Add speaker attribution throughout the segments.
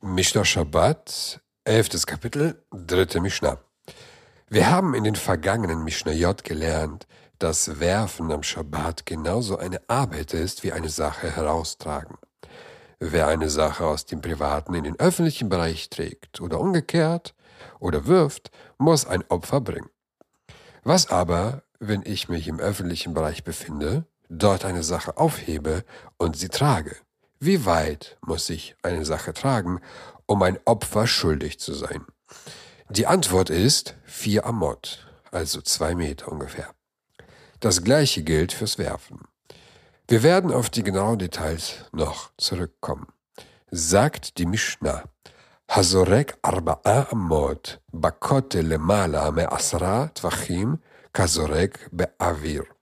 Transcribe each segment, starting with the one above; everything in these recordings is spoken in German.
Speaker 1: Mishnah Shabbat, elftes Kapitel, dritte Mishnah. Wir haben in den vergangenen Mishnayot gelernt, dass Werfen am Shabbat genauso eine Arbeit ist wie eine Sache heraustragen. Wer eine Sache aus dem privaten in den öffentlichen Bereich trägt oder umgekehrt oder wirft, muss ein Opfer bringen. Was aber, wenn ich mich im öffentlichen Bereich befinde, dort eine Sache aufhebe und sie trage? Wie weit muss ich eine Sache tragen, um ein Opfer schuldig zu sein? Die Antwort ist vier Amot, also zwei Meter ungefähr. Das gleiche gilt fürs Werfen. Wir werden auf die genauen Details noch zurückkommen. Sagt die Mishnah, Hazorek arba'a amot bakote lemala me asra tvachim kazorek be'avir.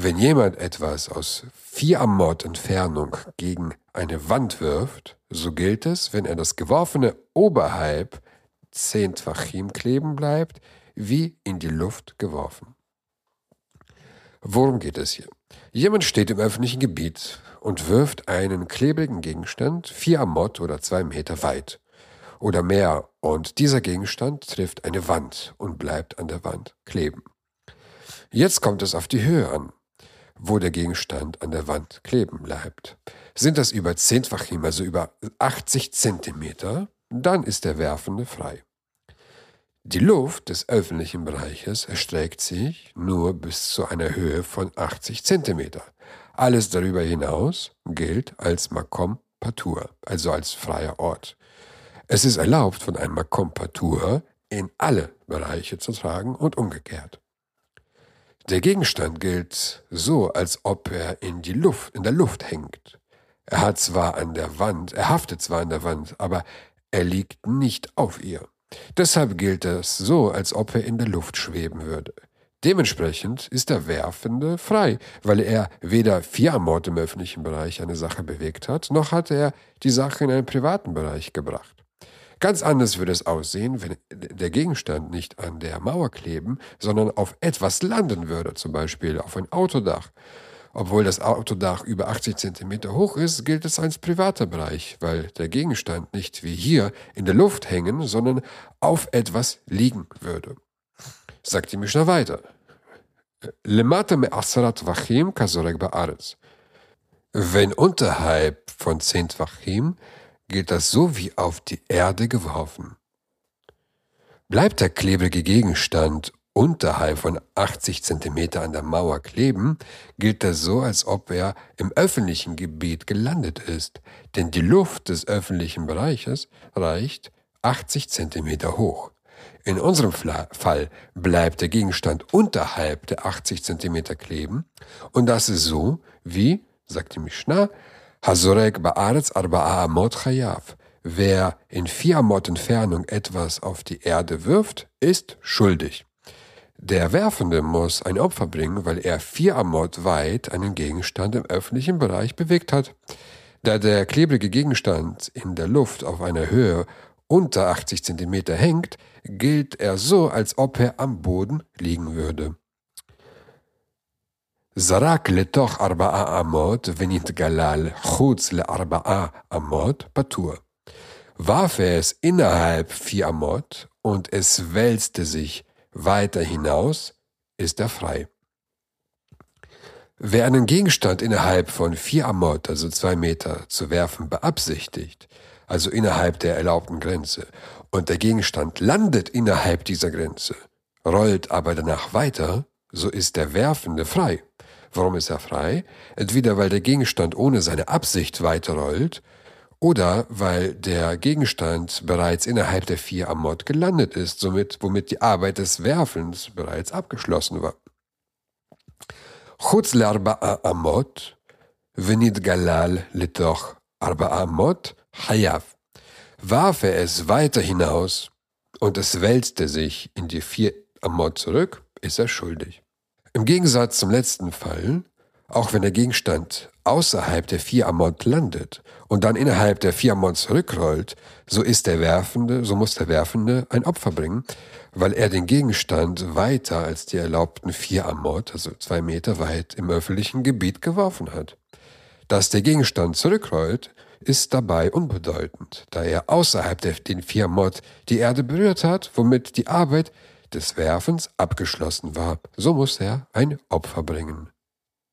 Speaker 1: Wenn jemand etwas aus vier Amot Entfernung gegen eine Wand wirft, so gilt es, wenn er das Geworfene oberhalb zehn Tvachim kleben bleibt, wie in die Luft geworfen. Worum geht es hier? Jemand steht im öffentlichen Gebiet und wirft einen klebrigen Gegenstand vier Amot oder zwei Meter weit oder mehr und dieser Gegenstand trifft eine Wand und bleibt an der Wand kleben. Jetzt kommt es auf die Höhe an wo der Gegenstand an der Wand kleben bleibt. Sind das über 10 Fachim, also über 80 Zentimeter, dann ist der Werfende frei. Die Luft des öffentlichen Bereiches erstreckt sich nur bis zu einer Höhe von 80 Zentimeter. Alles darüber hinaus gilt als Makom Patur, also als freier Ort. Es ist erlaubt, von einem Makom Patur in alle Bereiche zu tragen und umgekehrt. Der Gegenstand gilt so, als ob er in die Luft, in der Luft hängt. Er hat zwar an der Wand, er haftet zwar an der Wand, aber er liegt nicht auf ihr. Deshalb gilt es so, als ob er in der Luft schweben würde. Dementsprechend ist der Werfende frei, weil er weder vier Mord im öffentlichen Bereich eine Sache bewegt hat, noch hat er die Sache in einen privaten Bereich gebracht. Ganz anders würde es aussehen, wenn der Gegenstand nicht an der Mauer kleben, sondern auf etwas landen würde, zum Beispiel auf ein Autodach. Obwohl das Autodach über 80 Zentimeter hoch ist, gilt es als privater Bereich, weil der Gegenstand nicht wie hier in der Luft hängen, sondern auf etwas liegen würde. Sagt die Mishnah weiter. Wenn unterhalb von zehn Tvachim gilt das so wie auf die Erde geworfen. Bleibt der klebrige Gegenstand unterhalb von 80 cm an der Mauer kleben, gilt das so, als ob er im öffentlichen Gebiet gelandet ist, denn die Luft des öffentlichen Bereiches reicht 80 cm hoch. In unserem Fall bleibt der Gegenstand unterhalb der 80 cm kleben und das ist so, wie, sagt die Mishnah, Hazorek ba'aretz arba'a amot chayav. Wer in vier Amot Entfernung etwas auf die Erde wirft, ist schuldig. Der Werfende muss ein Opfer bringen, weil er vier Amot weit einen Gegenstand im öffentlichen Bereich bewegt hat. Da der klebrige Gegenstand in der Luft auf einer Höhe unter 80 cm hängt, gilt er so, als ob er am Boden liegen würde. זרק לתוך ארבעה אמות ונתגלל חוץ לארבעה אמות פטור. Warf er es innerhalb vier Amot und es wälzte sich weiter hinaus, ist er frei. Wer einen Gegenstand innerhalb von vier Amot, also zwei Meter, zu werfen beabsichtigt, also innerhalb der erlaubten Grenze, und der Gegenstand landet innerhalb dieser Grenze, rollt aber danach weiter, so ist der Werfende frei. Warum ist er frei? Entweder weil der Gegenstand ohne seine Absicht weiterrollt oder weil der Gegenstand bereits innerhalb der vier Amot gelandet ist, somit, womit die Arbeit des Werfens bereits abgeschlossen war. חוץ לארבעה אמות ונתגלל לתוך ארבעה אמות, חייב. Warf er es weiter hinaus und es wälzte sich in die vier Amot zurück, ist er schuldig. Im Gegensatz zum letzten Fall, auch wenn der Gegenstand außerhalb der vier Amont landet und dann innerhalb der vier Amont zurückrollt, so ist der Werfende, so muss der Werfende ein Opfer bringen, weil er den Gegenstand weiter als die erlaubten vier Amont, also zwei Meter weit, im öffentlichen Gebiet geworfen hat. Dass der Gegenstand zurückrollt, ist dabei unbedeutend, da er außerhalb der, den vier Mod die Erde berührt hat, womit die Arbeit des Werfens abgeschlossen war. So muss er ein Opfer bringen.